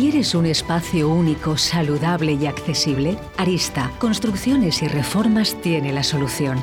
¿Quieres un espacio único, saludable y accesible? Arista, Construcciones y Reformas tiene la solución.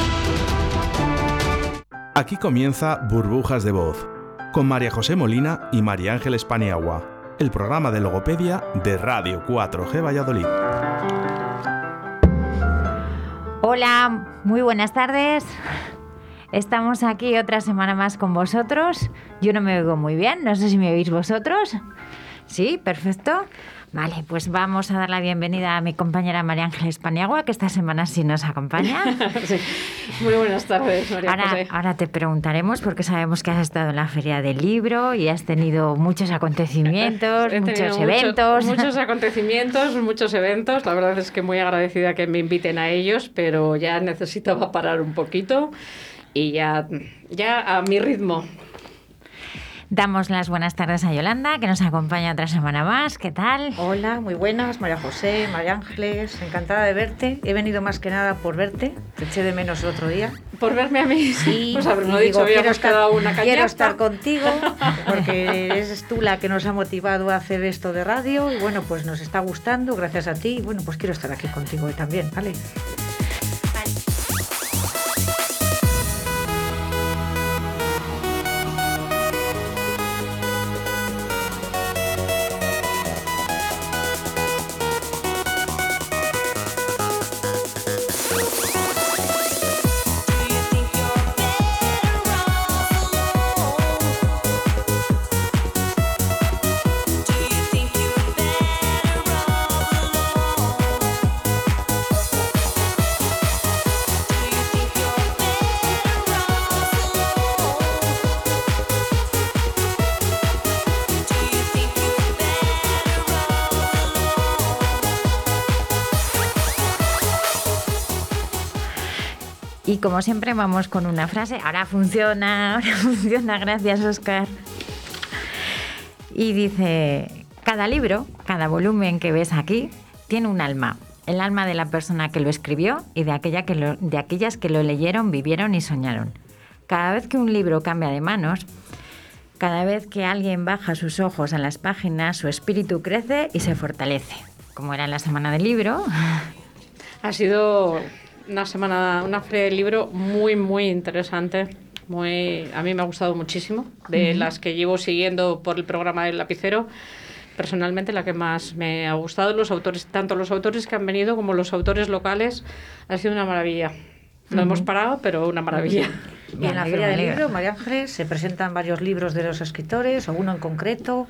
Aquí comienza Burbujas de Voz, con María José Molina y María Ángeles Paniagua, el programa de logopedia de Radio 4G Valladolid. Hola, muy buenas tardes. Estamos aquí otra semana más con vosotros. Yo no me oigo muy bien, no sé si me oís vosotros. Sí, perfecto. Vale, pues vamos a dar la bienvenida a mi compañera María Ángeles Paniagua, que esta semana sí nos acompaña. Muy buenas tardes, María ahora, José. Ahora te preguntaremos, porque sabemos que has estado en la Feria del Libro y has tenido muchos acontecimientos, muchos eventos. muchos acontecimientos, muchos eventos. La verdad es que muy agradecida que me inviten a ellos, pero ya necesitaba parar un poquito y ya, ya a mi ritmo. Damos las buenas tardes a Yolanda, que nos acompaña otra semana más. ¿Qué tal? Hola, muy buenas, María José, María Ángeles, encantada de verte. He venido más que nada por verte, te eché de menos el otro día. Por verme a mí, sí. Pues haberlo dicho, digo, quiero estar, una quiero estar contigo, porque eres tú la que nos ha motivado a hacer esto de radio y bueno, pues nos está gustando, gracias a ti. Y bueno, pues quiero estar aquí contigo hoy también, ¿vale? Como siempre vamos con una frase, ahora funciona, ahora funciona, gracias Oscar. Y dice, cada libro, cada volumen que ves aquí, tiene un alma, el alma de la persona que lo escribió y de, aquella que lo, de aquellas que lo leyeron, vivieron y soñaron. Cada vez que un libro cambia de manos, cada vez que alguien baja sus ojos a las páginas, su espíritu crece y se fortalece. Como era la semana del libro. Ha sido una semana, una feria del libro muy, muy interesante. Muy, a mí me ha gustado muchísimo. De uh -huh. las que llevo siguiendo por el programa del lapicero, personalmente la que más me ha gustado, los autores, tanto los autores que han venido como los autores locales, ha sido una maravilla. No uh -huh. hemos parado, pero una maravilla. Y en la Feria del Libro, María Ángeles, se presentan varios libros de los escritores, o uno en concreto.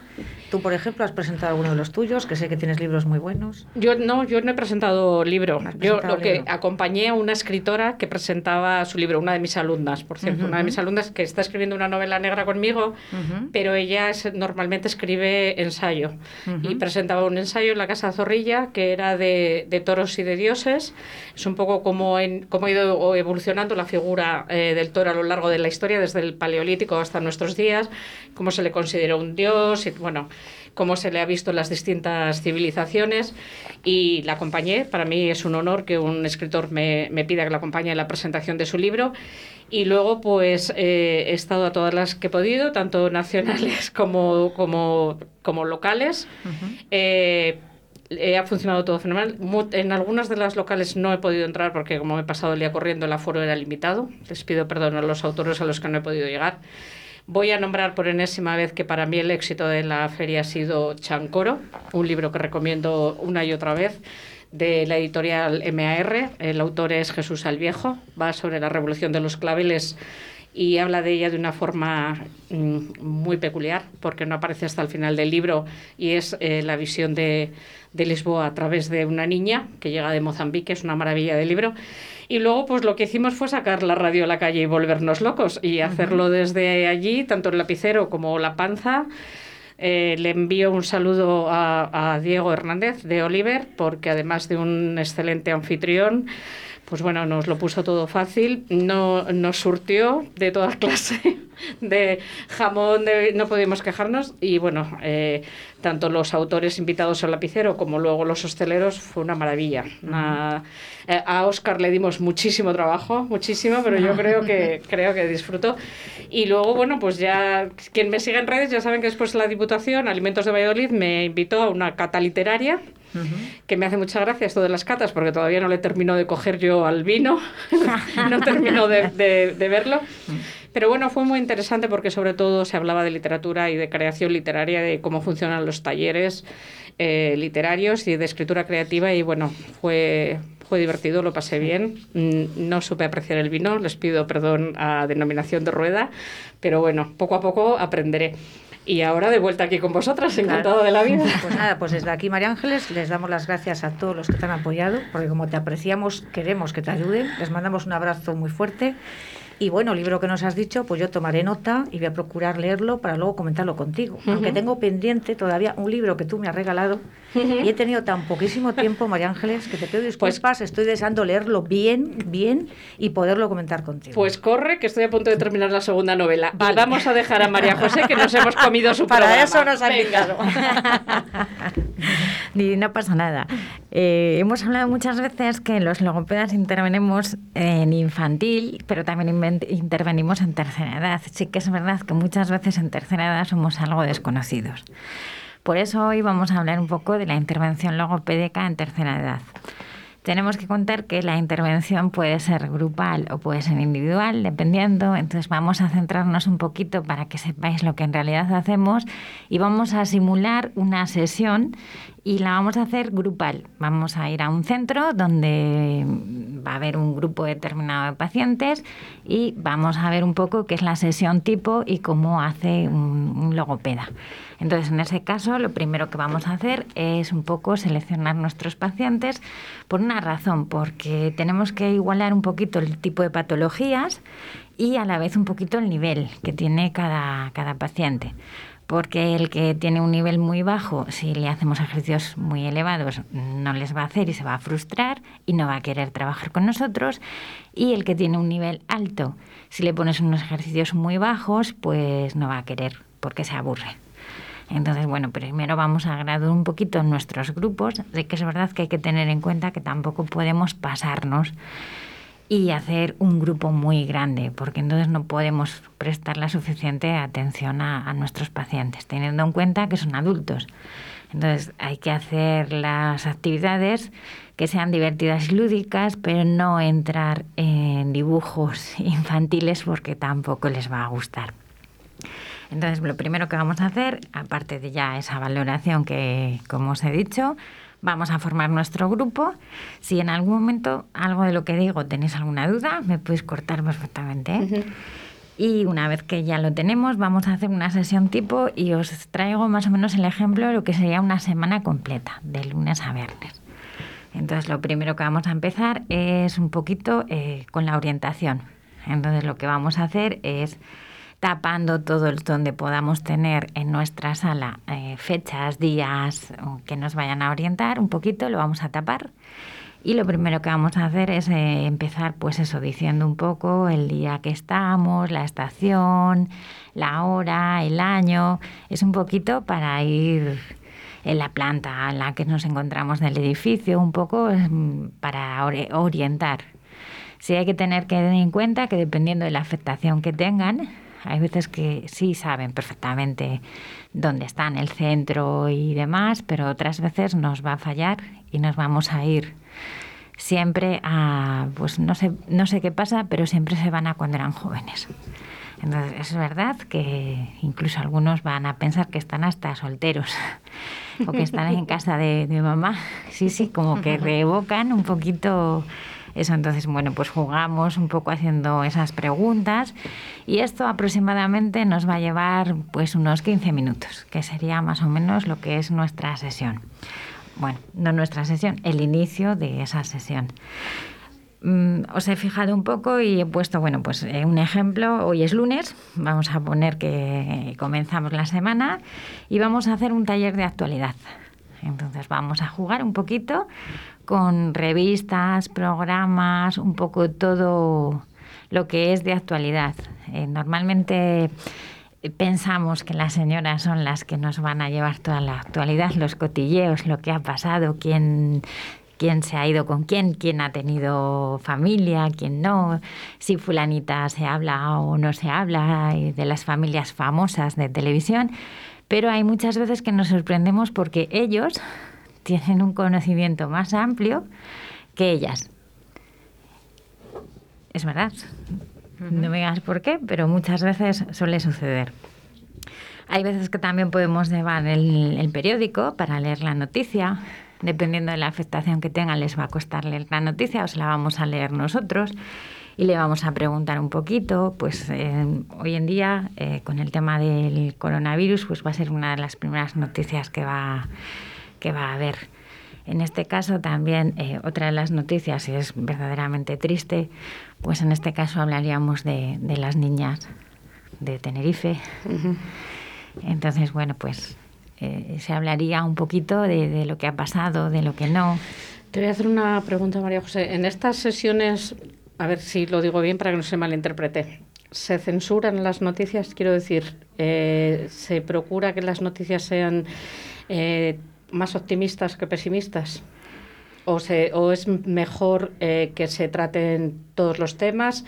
Tú, por ejemplo, has presentado alguno de los tuyos, que sé que tienes libros muy buenos. Yo no, yo no he presentado libro. presentado yo lo libro? que acompañé a una escritora que presentaba su libro, una de mis alumnas, por cierto, uh -huh. una de mis alumnas que está escribiendo una novela negra conmigo, uh -huh. pero ella es, normalmente escribe ensayo. Uh -huh. Y presentaba un ensayo en la Casa Zorrilla que era de, de toros y de dioses. Es un poco como, en, como ha ido evolucionando la figura eh, del toro a lo largo de la historia, desde el Paleolítico hasta nuestros días, cómo se le consideró un dios, y, bueno, cómo se le ha visto en las distintas civilizaciones y la acompañé. Para mí es un honor que un escritor me, me pida que la acompañe en la presentación de su libro. Y luego, pues, eh, he estado a todas las que he podido, tanto nacionales como, como, como locales. Eh, eh, ha funcionado todo fenomenal. En algunas de las locales no he podido entrar porque como me he pasado el día corriendo el aforo era limitado. Les pido perdón a los autores a los que no he podido llegar. Voy a nombrar por enésima vez que para mí el éxito de la feria ha sido Chancoro, un libro que recomiendo una y otra vez de la editorial MAR. El autor es Jesús Alviejo, va sobre la revolución de los claveles y habla de ella de una forma mm, muy peculiar, porque no aparece hasta el final del libro y es eh, la visión de, de, Lisboa a través de una niña que llega de Mozambique, es una maravilla de libro. Y luego, pues lo que hicimos fue sacar la radio a la calle y volvernos locos y hacerlo desde allí, tanto el lapicero como la panza. Eh, le envío un saludo a, a Diego Hernández de Oliver, porque además de un excelente anfitrión, pues bueno, nos lo puso todo fácil, no, nos surtió de toda clase de jamón, no podíamos quejarnos y bueno, eh, tanto los autores invitados al lapicero como luego los hosteleros fue una maravilla. Eh, a Oscar le dimos muchísimo trabajo, muchísimo, pero yo creo que, creo que disfrutó. Y luego, bueno, pues ya quien me sigue en redes ya saben que después la Diputación, Alimentos de Valladolid, me invitó a una cata literaria que me hace mucha gracia esto de las catas, porque todavía no le termino de coger yo al vino, no termino de, de, verlo. Pero bueno, fue muy interesante porque sobre todo se hablaba de literatura y de creación literaria, de cómo funcionan los talleres eh, literarios y de escritura creativa y bueno, fue, fue divertido, lo pasé bien. Mm, no supe apreciar el vino, les pido perdón a denominación de rueda, pero bueno, poco a poco aprenderé. Y ahora de vuelta aquí con vosotras, encantado de la vida. Pues nada, pues desde aquí, María Ángeles, les damos las gracias a todos los que te han apoyado, porque como te apreciamos, queremos que te ayuden. Les mandamos un abrazo muy fuerte y bueno, el libro que nos has dicho, pues yo tomaré nota y voy a procurar leerlo para luego comentarlo contigo. Aunque tengo pendiente todavía un libro que tú me has regalado y he tenido tan poquísimo tiempo, María Ángeles, que te pido pues disculpas, estoy deseando leerlo bien, bien y poderlo comentar contigo. Pues corre, que estoy a punto de terminar la segunda novela. Vamos a dejar a María José, que nos hemos comido su Para eso nos ha invitado. Ni no pasa nada. Eh, hemos hablado muchas veces que los logopedas intervenimos en infantil, pero también intervenimos en tercera edad. Sí que es verdad que muchas veces en tercera edad somos algo desconocidos. Por eso hoy vamos a hablar un poco de la intervención logopédica en tercera edad. Tenemos que contar que la intervención puede ser grupal o puede ser individual, dependiendo. Entonces vamos a centrarnos un poquito para que sepáis lo que en realidad hacemos y vamos a simular una sesión y la vamos a hacer grupal. Vamos a ir a un centro donde va a haber un grupo determinado de pacientes y vamos a ver un poco qué es la sesión tipo y cómo hace un, logopeda. Entonces, en ese caso, lo primero que vamos a hacer es un poco seleccionar nuestros pacientes por una razón, porque tenemos que igualar un poquito el tipo de patologías y a la vez un poquito el nivel que tiene cada, cada paciente porque el que tiene un nivel muy bajo, si le hacemos ejercicios muy elevados, no les va a hacer y se va a frustrar y no va a querer trabajar con nosotros. Y el que tiene un nivel alto, si le pones unos ejercicios muy bajos, pues no va a querer porque se aburre. Entonces, bueno, primero vamos a graduar un poquito nuestros grupos, de que es verdad que hay que tener en cuenta que tampoco podemos pasarnos y hacer un grupo muy grande, porque entonces no podemos prestar la suficiente atención a, nuestros pacientes, teniendo en cuenta que son adultos. Entonces hay que hacer las actividades que sean divertidas y lúdicas, pero no entrar en dibujos infantiles porque tampoco les va a gustar. Entonces lo primero que vamos a hacer, aparte de ya esa valoración que, como os he dicho, vamos a formar nuestro grupo. Si en algún momento algo de lo que digo tenéis alguna duda, me podéis cortar perfectamente. ¿eh? Y una vez que ya lo tenemos, vamos a hacer una sesión tipo y os traigo más o menos el ejemplo de lo que sería una semana completa, de lunes a viernes. Entonces, lo primero que vamos a empezar es un poquito eh, con la orientación. Entonces, lo que vamos a hacer es tapando todo el donde podamos tener en nuestra sala eh, fechas, días que nos vayan a orientar un poquito, lo vamos a tapar Y lo primero que vamos a hacer es eh, empezar, pues eso, diciendo un poco el día que estamos, la estación, la hora, el año. Es un poquito para ir en la planta en la que nos encontramos del edificio, un poco mm, para orientar. Sí hay que tener que tener en cuenta que dependiendo de la afectación que tengan, hay veces que sí saben perfectamente dónde están, el centro y demás, pero otras veces nos va a fallar y nos vamos a ir siempre a, pues no sé, no sé qué pasa, pero siempre se van a cuando eran jóvenes. Entonces, es verdad que incluso algunos van a pensar que están hasta solteros o que están en casa de, de mamá. Sí, sí, como que reevocan un poquito eso. Entonces, bueno, pues jugamos un poco haciendo esas preguntas y esto aproximadamente nos va a llevar pues unos 15 minutos, que sería más o menos lo que es nuestra sesión. Bueno, no nuestra sesión, el inicio de esa sesión. Mm, os he fijado un poco y he puesto, bueno, pues eh, un ejemplo. Hoy es lunes, vamos a poner que comenzamos la semana y vamos a hacer un taller de actualidad. Entonces vamos a jugar un poquito con revistas, programas, un poco todo lo que es de actualidad. Eh, normalmente eh, pensamos que las señoras son las que nos van a llevar toda la actualidad, los cotilleos, lo que ha pasado, quién, quién se ha ido con quién, quién ha tenido familia, quién no, si fulanita se habla o no se habla, de las familias famosas de televisión. Pero hay muchas veces que nos sorprendemos porque ellos tienen un conocimiento más amplio que ellas. Es verdad. No me digas por qué, pero muchas veces suele suceder. Hay veces que también podemos llevar el, el, periódico para leer la noticia. Dependiendo de la afectación que tengan, les va a costar leer la noticia o se la vamos a leer nosotros y le vamos a preguntar un poquito, pues eh, hoy en día eh, con el tema del coronavirus, pues va a ser una de las primeras noticias que va, que va a haber. En este caso también eh, otra de las noticias y es verdaderamente triste, pues en este caso hablaríamos de, de las niñas de Tenerife. Entonces, bueno, pues se hablaría un poquito de, de, lo que ha pasado, de lo que no. Te voy a hacer una pregunta, María José. En estas sesiones a ver si lo digo bien para que no se malinterprete. ¿Se censuran las noticias? Quiero decir, eh, ¿se procura que las noticias sean eh, más optimistas que pesimistas? ¿O, se, o es mejor eh, que se traten todos los temas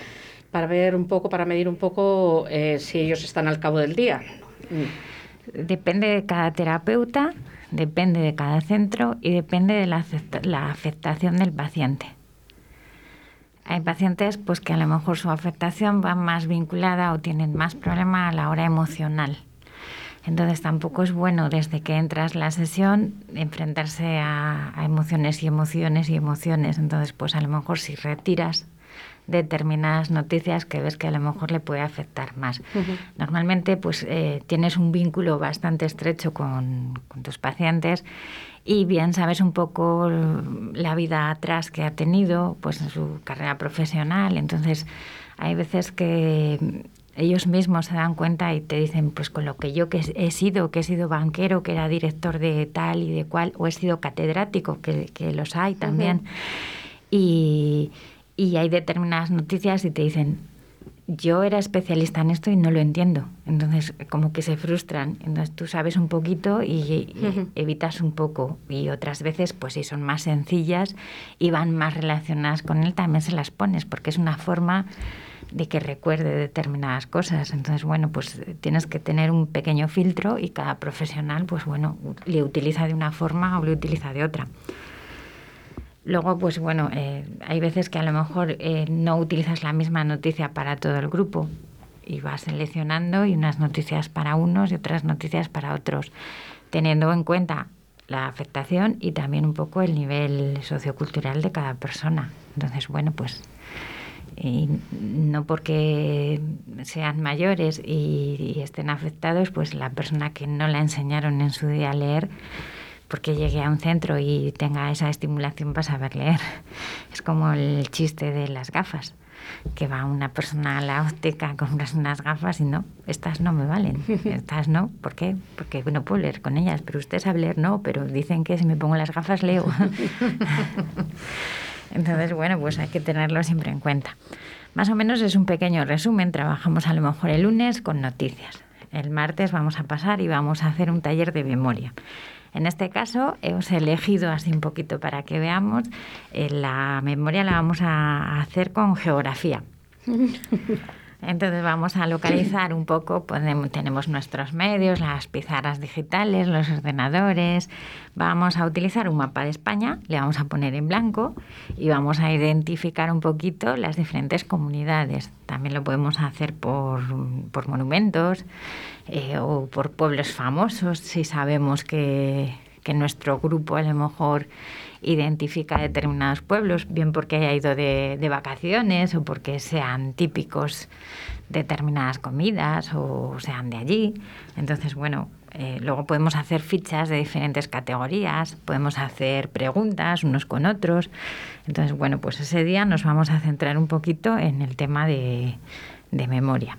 para ver un poco, para medir un poco si ellos están al cabo del día? Depende de cada terapeuta, depende de cada centro y depende de la, la afectación del paciente. Hay pacientes pues que a lo mejor su afectación va más vinculada o tienen más problema a la hora emocional. Entonces tampoco es bueno desde que entras la sesión enfrentarse a, emociones y emociones y emociones. Entonces pues a lo mejor si retiras determinadas noticias que ves que a lo mejor le puede afectar más. Normalmente pues eh, tienes un vínculo bastante estrecho con, con tus pacientes y bien sabes un poco la vida atrás que ha tenido, pues en su carrera profesional. Entonces, hay veces que ellos mismos se dan cuenta y te dicen, pues con lo que yo que he sido, que he sido banquero, que era director de tal y de cual, o he sido catedrático, que, los hay también. y, y hay determinadas noticias y te dicen, yo era especialista en esto y no lo entiendo. Entonces, como que se frustran. Entonces, tú sabes un poquito y, evitas un poco. Y otras veces, pues si son más sencillas y van más relacionadas con él, también se las pones, porque es una forma de que recuerde determinadas cosas. Entonces, bueno, pues tienes que tener un pequeño filtro y cada profesional, pues bueno, le utiliza de una forma o le utiliza de otra. Luego, pues bueno, eh, hay veces que a lo mejor eh, no utilizas la misma noticia para todo el grupo y vas seleccionando y unas noticias para unos y otras noticias para otros, teniendo en cuenta la afectación y también un poco el nivel sociocultural de cada persona. Entonces, bueno, pues no porque sean mayores y, y estén afectados, pues la persona que no la enseñaron en su día a leer, porque llegue a un centro y tenga esa estimulación para saber leer. Es como el chiste de las gafas. que va una persona a la óptica, compras unas gafas y no, estas no me valen, estas no, ¿por qué? Porque no puedo leer con ellas, pero usted sabe leer, no, pero dicen que si me pongo las gafas leo. Entonces, bueno, pues hay que tenerlo siempre en cuenta. Más o menos es un pequeño resumen, trabajamos a lo mejor el lunes con noticias. El martes vamos a pasar y vamos a hacer un taller de memoria. En este caso hemos elegido así un poquito para que veamos, eh, la memoria la vamos a hacer con geografía. Entonces vamos a localizar un poco, tenemos nuestros medios, las pizarras digitales, los ordenadores, vamos a utilizar un mapa de España, le vamos a poner en blanco y vamos a identificar un poquito las diferentes comunidades. También lo podemos hacer por, monumentos eh, o por pueblos famosos, si sabemos que, que nuestro grupo a lo mejor identifica determinados pueblos, bien porque haya ido de, vacaciones o porque sean típicos determinadas comidas o sean de allí. Entonces, bueno, eh, luego podemos hacer fichas de diferentes categorías, podemos hacer preguntas unos con otros. Entonces, bueno, pues ese día nos vamos a centrar un poquito en el tema de, memoria,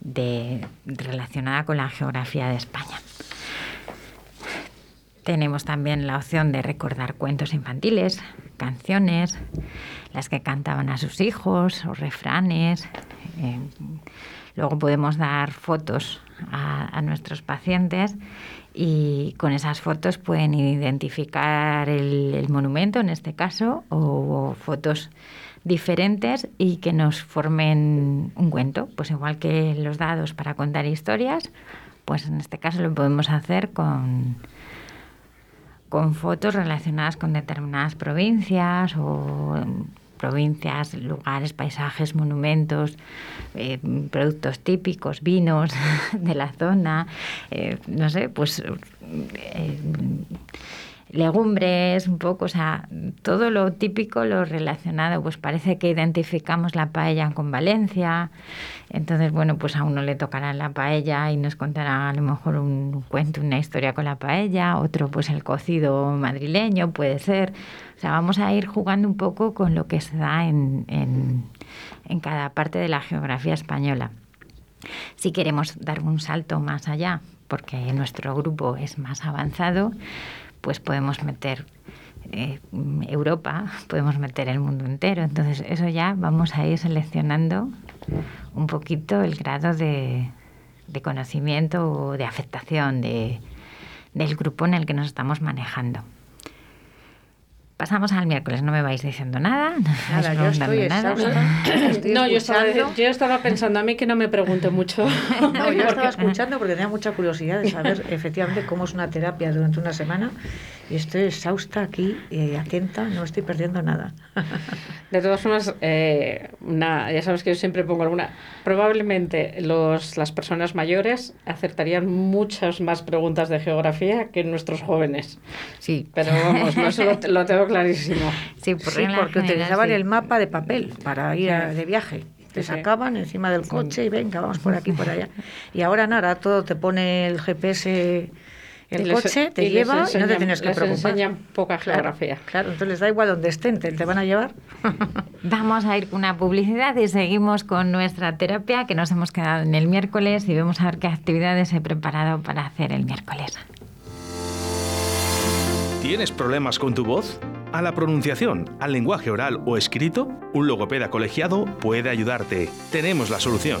de, relacionada con la geografía de España. Tenemos también la opción de recordar cuentos infantiles, canciones, las que cantaban a sus hijos o refranes. Eh, luego podemos dar fotos a, nuestros pacientes y con esas fotos pueden identificar el, monumento en este caso o, fotos diferentes y que nos formen un cuento, pues igual que los dados para contar historias, pues en este caso lo podemos hacer con con fotos relacionadas con determinadas provincias o provincias, lugares, paisajes, monumentos, eh, productos típicos, vinos de la zona, eh, no sé, pues eh, legumbres, un poco, o sea, todo lo típico, lo relacionado, pues parece que identificamos la paella con Valencia, entonces, bueno, pues a uno le tocará la paella y nos contará a lo mejor un cuento, una historia con la paella, otro pues el cocido madrileño, puede ser, o sea, vamos a ir jugando un poco con lo que se da en, en, en cada parte de la geografía española. Si queremos dar un salto más allá, porque nuestro grupo es más avanzado, pues podemos meter eh, Europa, podemos meter el mundo entero. Entonces, eso ya vamos a ir seleccionando un poquito el grado de, conocimiento o de afectación de, del grupo en el que nos estamos manejando. Pasamos al miércoles, no me vais diciendo nada. Nada, yo estoy nada. no, yo estaba, yo estaba, pensando a mí que no me pregunte mucho. no, yo estaba escuchando porque tenía mucha curiosidad de saber efectivamente cómo es una terapia durante una semana y estoy exhausta aquí, y atenta, no estoy perdiendo nada. De todas formas, eh, ya sabes que yo siempre pongo alguna. Probablemente los, las personas mayores acertarían muchas más preguntas de geografía que nuestros jóvenes. Sí. Pero vamos, no, eso lo, tengo clarísimo. Sí, porque utilizaban el mapa de papel para ir de viaje te sacaban encima del coche y venga, vamos por aquí, por allá. Y ahora nada, todo te pone el GPS el coche te lleva y no te tienes que les preocupar. enseñan poca geografía. Claro, entonces les da igual donde estén, te, van a llevar. Vamos a ir con una publicidad y seguimos con nuestra terapia que nos hemos quedado en el miércoles y vamos a ver qué actividades he preparado para hacer el miércoles. ¿Tienes problemas con tu voz? ¿A la pronunciación, al lenguaje oral o escrito? Un logopeda colegiado puede ayudarte. Tenemos la solución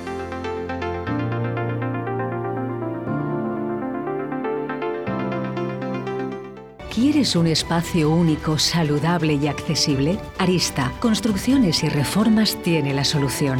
¿Quieres un espacio único, saludable y accesible? Arista, Construcciones y Reformas tiene la solución.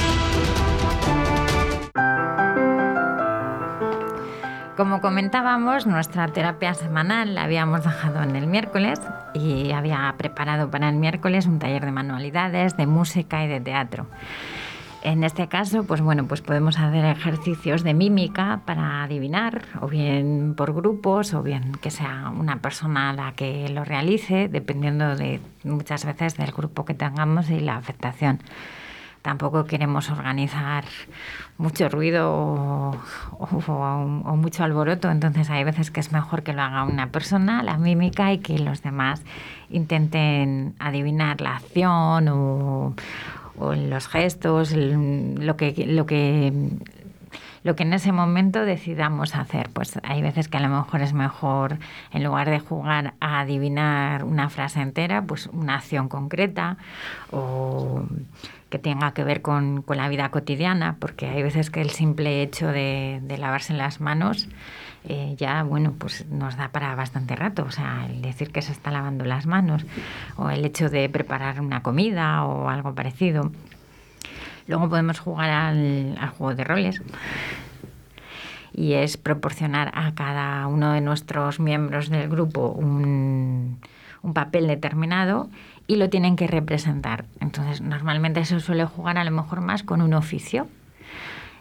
Como comentábamos, nuestra terapia semanal la habíamos dejado en el miércoles y había preparado para el miércoles un taller de manualidades, de música y de teatro. En este caso, pues bueno, pues podemos hacer ejercicios de mímica para adivinar, o bien por grupos, o bien que sea una persona la que lo realice, dependiendo de muchas veces del grupo que tengamos y la afectación. Tampoco queremos organizar mucho ruido o, mucho alboroto, entonces hay veces que es mejor que lo haga una persona, la mímica, y que los demás intenten adivinar la acción o, los gestos, lo que, lo que lo que en ese momento decidamos hacer. Pues hay veces que a lo mejor es mejor, en lugar de jugar a adivinar una frase entera, pues una acción concreta o que tenga que ver con, con la vida cotidiana, porque hay veces que el simple hecho de, lavarse las manos eh, ya, bueno, pues nos da para bastante rato. O sea, el decir que se está lavando las manos o el hecho de preparar una comida o algo parecido. Luego podemos jugar al, juego de roles y es proporcionar a cada uno de nuestros miembros del grupo un, un, papel determinado y lo tienen que representar. Entonces, normalmente se suele jugar a lo mejor más con un oficio.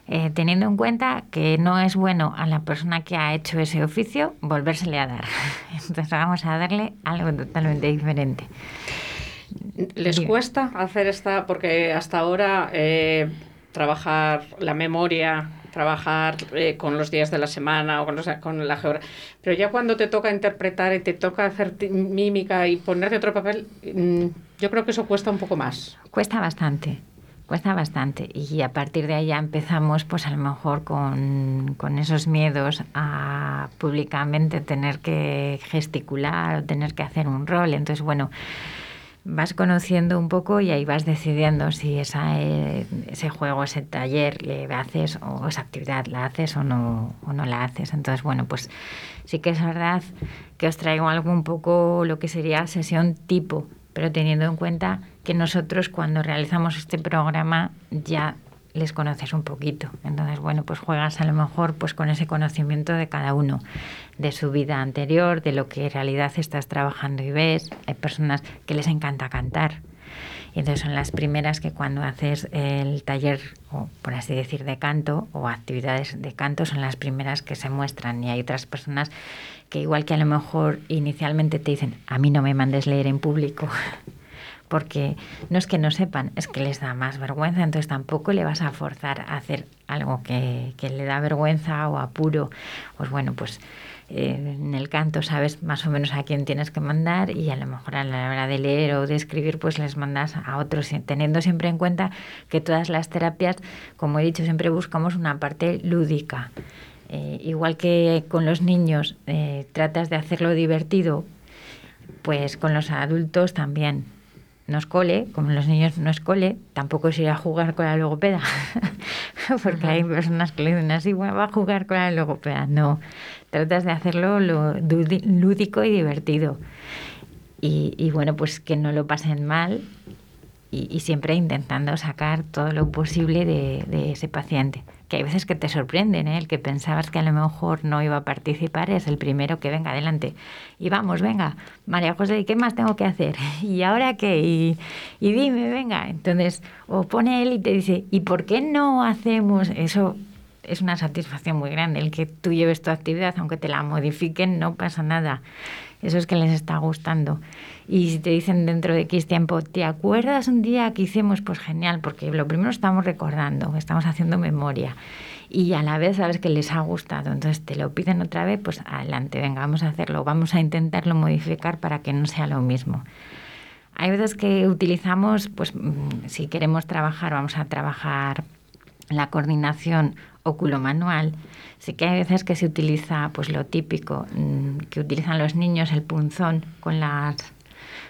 Eh, teniendo en cuenta que no es bueno a la persona que ha hecho ese oficio volvérsele a dar. Entonces vamos a darle algo totalmente diferente. ¿Les cuesta hacer esta? Porque hasta ahora eh, trabajar la memoria, trabajar eh, con los días de la semana o con, con la geografía. Pero ya cuando te toca interpretar y te toca hacer mímica y ponerte otro papel, mm, yo creo que eso cuesta un poco más. Cuesta bastante cuesta bastante y a partir de ahí ya empezamos pues a lo mejor con, con, esos miedos a públicamente tener que gesticular o tener que hacer un rol. Entonces, bueno, vas conociendo un poco y ahí vas decidiendo si esa, eh, ese juego, ese taller le haces o esa actividad la haces o no, o no la haces. Entonces, bueno, pues sí que es verdad que os traigo algo un poco lo que sería sesión tipo, pero teniendo en cuenta que nosotros cuando realizamos este programa ya les conoces un poquito. Entonces, bueno, pues juegas a lo mejor pues con ese conocimiento de cada uno, de su vida anterior, de lo que en realidad estás trabajando y ves. Hay personas que les encanta cantar. Y entonces son las primeras que cuando haces el taller, o por así decir, de canto o actividades de canto, son las primeras que se muestran. Y hay otras personas que igual que a lo mejor inicialmente te dicen, a mí no me mandes leer en público, porque no es que no sepan, es que les da más vergüenza, entonces tampoco le vas a forzar a hacer algo que, le da vergüenza o apuro. Pues bueno, pues eh, en el canto sabes más o menos a quién tienes que mandar y a lo mejor a la hora de leer o de escribir pues les mandas a otros, teniendo siempre en cuenta que todas las terapias, como he dicho, siempre buscamos una parte lúdica. Eh, igual que con los niños eh, tratas de hacerlo divertido, pues con los adultos también no es cole, como los niños no es cole, tampoco es ir a jugar con la logopeda, porque hay personas que le dicen así, bueno, va a jugar con la logopeda. No, tratas de hacerlo lo lúdico y divertido. Y, y bueno, pues que no lo pasen mal y, siempre intentando sacar todo lo posible de, de, ese paciente. Que hay veces que te sorprenden, ¿eh? el que pensabas que a lo mejor no iba a participar es el primero que venga adelante. Y vamos, venga, María José, ¿y qué más tengo que hacer? ¿Y ahora qué? Y, y dime, venga. Entonces, o pone él y te dice, ¿y por qué no hacemos eso? Es una satisfacción muy grande el que tú lleves tu actividad, aunque te la modifiquen, no pasa nada. Eso es que les está gustando. Y si te dicen dentro de X tiempo, ¿te acuerdas un día que hicimos? Pues genial, porque lo primero estamos recordando, estamos haciendo memoria. y a la vez sabes que les ha gustado. Entonces te lo piden otra vez, pues adelante, venga, vamos a hacerlo, vamos a intentarlo modificar para que no sea lo mismo. Hay veces que utilizamos, pues mm, si queremos trabajar, vamos a trabajar la coordinación óculo-manual. Sí que hay veces que se utiliza pues lo típico mm, que utilizan los niños, el punzón con las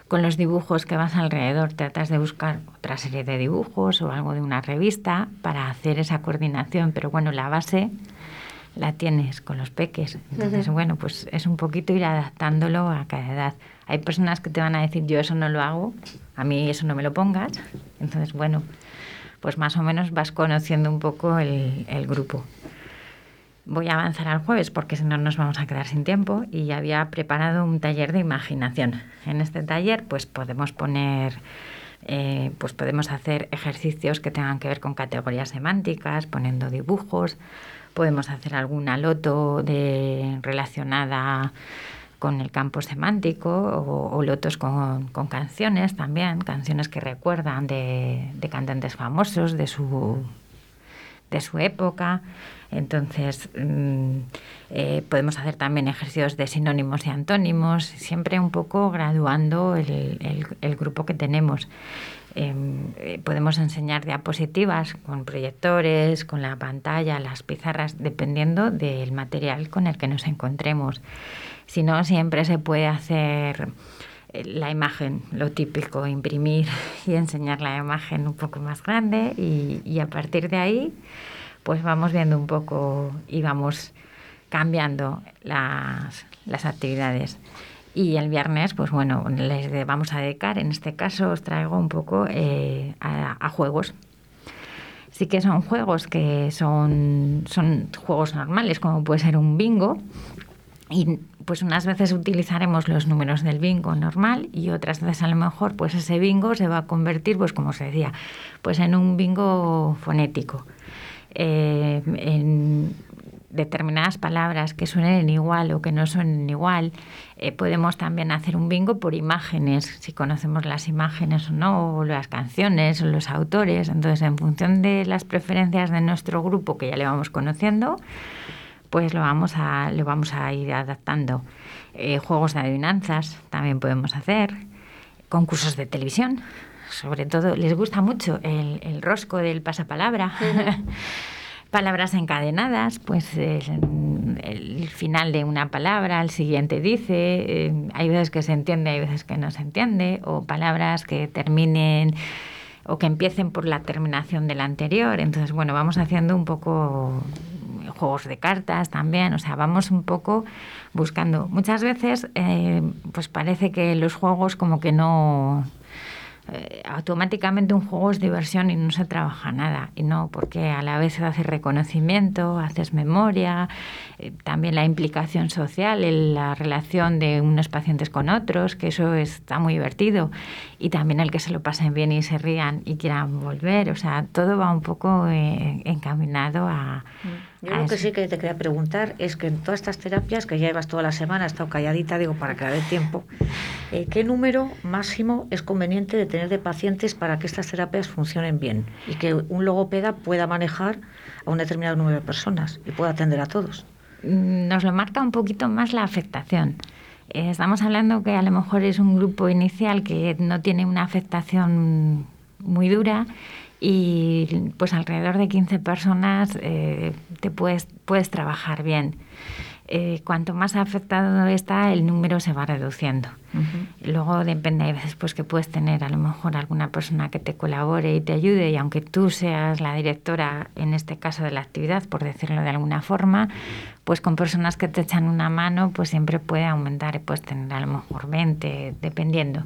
con los dibujos que vas alrededor, tratas de buscar otra serie de dibujos o algo de una revista para hacer esa coordinación, pero bueno, la base la tienes con los peques. Entonces, bueno, pues es un poquito ir adaptándolo a cada edad. Hay personas que te van a decir, yo eso no lo hago, a mí eso no me lo pongas. Entonces, bueno, pues más o menos vas conociendo un poco el, el grupo voy a avanzar al jueves porque si no nos vamos a quedar sin tiempo y había preparado un taller de imaginación. En este taller pues podemos poner eh, pues podemos hacer ejercicios que tengan que ver con categorías semánticas, poniendo dibujos, podemos hacer alguna loto de, relacionada con el campo semántico o, lotos con, con, canciones también, canciones que recuerdan de, de cantantes famosos de su, de su época. Entonces, mm, eh, podemos hacer también ejercicios de sinónimos y antónimos, siempre un poco graduando el, el, grupo que tenemos. Em, eh, podemos enseñar diapositivas con proyectores, con la pantalla, las pizarras, dependiendo del material con el que nos encontremos. Si no, siempre se puede hacer eh, la imagen, lo típico, imprimir y enseñar la imagen un poco más grande y, y a partir de ahí pues vamos viendo un poco y vamos cambiando las, las actividades. Y el viernes, pues bueno, les vamos a dedicar, en este caso os traigo un poco eh, a, juegos. Sí que son juegos que son, son juegos normales, como puede ser un bingo. Y pues unas veces utilizaremos los números del bingo normal y otras veces a lo mejor pues ese bingo se va a convertir, pues como se decía, pues en un bingo fonético. Eh, en determinadas palabras que suenen igual o que no suenen igual. Eh, podemos también hacer un bingo por imágenes, si conocemos las imágenes o no, o las canciones o los autores. Entonces, en función de las preferencias de nuestro grupo, que ya le vamos conociendo, pues lo vamos a, lo vamos a ir adaptando. Eh, juegos de adivinanzas también podemos hacer. Concursos de televisión sobre todo, les gusta mucho el, rosco del pasapalabra. Palabras encadenadas, pues el, final de una palabra, el siguiente dice, eh, hay veces que se entiende, hay veces que no se entiende, o palabras que terminen o que empiecen por la terminación de la anterior. Entonces, bueno, vamos haciendo un poco juegos de cartas también, o sea, vamos un poco buscando. Muchas veces, eh, pues parece que los juegos como que no eh, automáticamente un juego es diversión y no se trabaja nada. Y no, porque a la vez haces reconocimiento, haces memoria, eh, también la implicación social, la relación de unos pacientes con otros, que eso está muy divertido. Y también el que se lo pasen bien y se rían y quieran volver. O sea, todo va un poco eh, encaminado a... Mm. Yo lo que sí que te quería preguntar es que en todas estas terapias, que ya llevas toda la semana, he estado calladita, digo, para que dé tiempo, eh, ¿qué número máximo es conveniente de tener de pacientes para que estas terapias funcionen bien y que un logopeda pueda manejar a un determinado número de personas y pueda atender a todos? Mm, nos lo marca un poquito más la afectación. Eh, estamos hablando que a lo mejor es un grupo inicial que no tiene una afectación muy dura y pues alrededor de 15 personas eh, te puedes, puedes trabajar bien. Eh, cuanto más afectado está, el número se va reduciendo. Luego depende, hay veces pues que puedes tener a lo mejor alguna persona que te colabore y te ayude y aunque tú seas la directora, en este caso de la actividad, por decirlo de alguna forma, pues con personas que te echan una mano, pues siempre puede aumentar y puedes tener a lo mejor 20, dependiendo.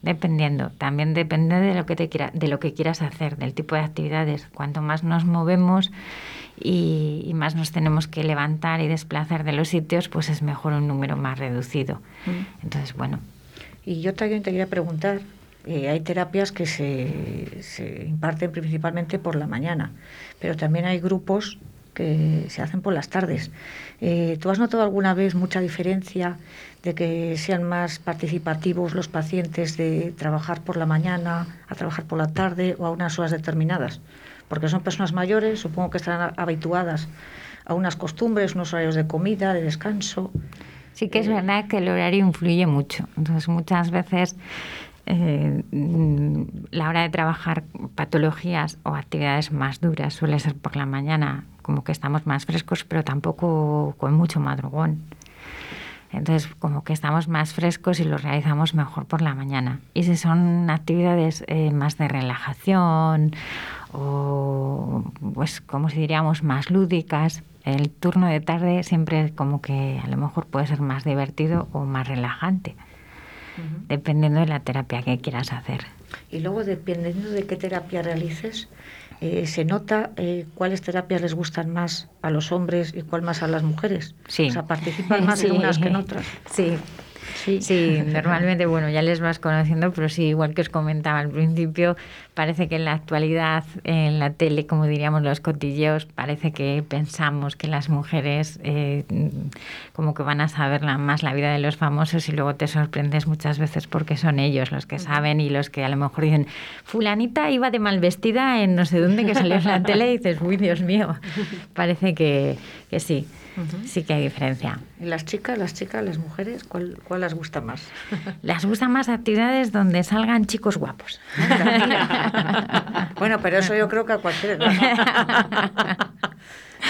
Dependiendo. También depende de lo que te quiera, de lo que quieras hacer, del tipo de actividades. Cuanto más nos movemos, y, más nos tenemos que levantar y desplazar de los sitios, pues es mejor un número más reducido. Mm. Entonces, bueno. Y yo también te quería preguntar, eh, hay terapias que se, se imparten principalmente por la mañana, pero también hay grupos que se hacen por las tardes. Eh, ¿Tú has notado alguna vez mucha diferencia de que sean más participativos los pacientes de trabajar por la mañana, a trabajar por la tarde o a unas horas determinadas? Porque son personas mayores, supongo que estarán habituadas a unas costumbres, unos horarios de comida, de descanso. Sí que es verdad que el horario influye mucho. Entonces muchas veces eh, la hora de trabajar patologías o actividades más duras suele ser por la mañana, como que estamos más frescos, pero tampoco con mucho madrugón. Entonces, como que estamos más frescos y lo realizamos mejor por la mañana. Y si son actividades eh, más de relajación o, pues, como si diríamos, más lúdicas, el turno de tarde siempre como que a lo mejor puede ser más divertido o más relajante, dependiendo de la terapia que quieras hacer. Y luego, dependiendo de qué terapia realices, eh, ¿se nota eh, cuáles terapias les gustan más a los hombres y cuál más a las mujeres? Sí. O sea, participan más en unas que en otras. Sí, Sí. normalmente, bueno, ya les vas conociendo, pero sí, igual que os comentaba al principio, parece que en la actualidad, en la tele, como diríamos los cotilleos, parece que pensamos que las mujeres eh, como que van a saber más la vida de los famosos y luego te sorprendes muchas veces porque son ellos los que saben y los que a lo mejor dicen, fulanita iba de mal vestida en no sé dónde que salió en la tele y dices, uy, Dios mío, parece que, que sí. Sí que hay diferencia. ¿Y las chicas, las chicas, las mujeres, cuál, cuál las gusta más? Las gustan más actividades donde salgan chicos guapos. bueno, pero eso yo creo que a cualquiera.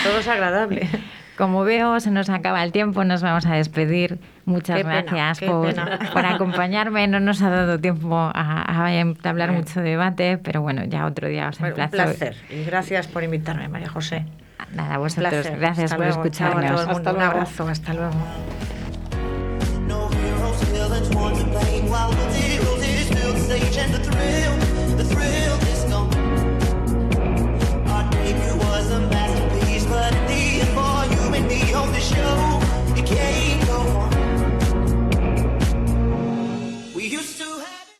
Todo es agradable. Como veo, se nos acaba el tiempo, nos vamos a despedir. Muchas gracias por, por, acompañarme. No nos ha dado tiempo a, hablar mucho debate, pero bueno, ya otro día os bueno, Un placer y gracias por invitarme, María José. Nada, vosotros. Gracias por luego. escucharnos. Hasta hasta un abrazo, hasta luego. was masterpiece, but the end, on the show. It.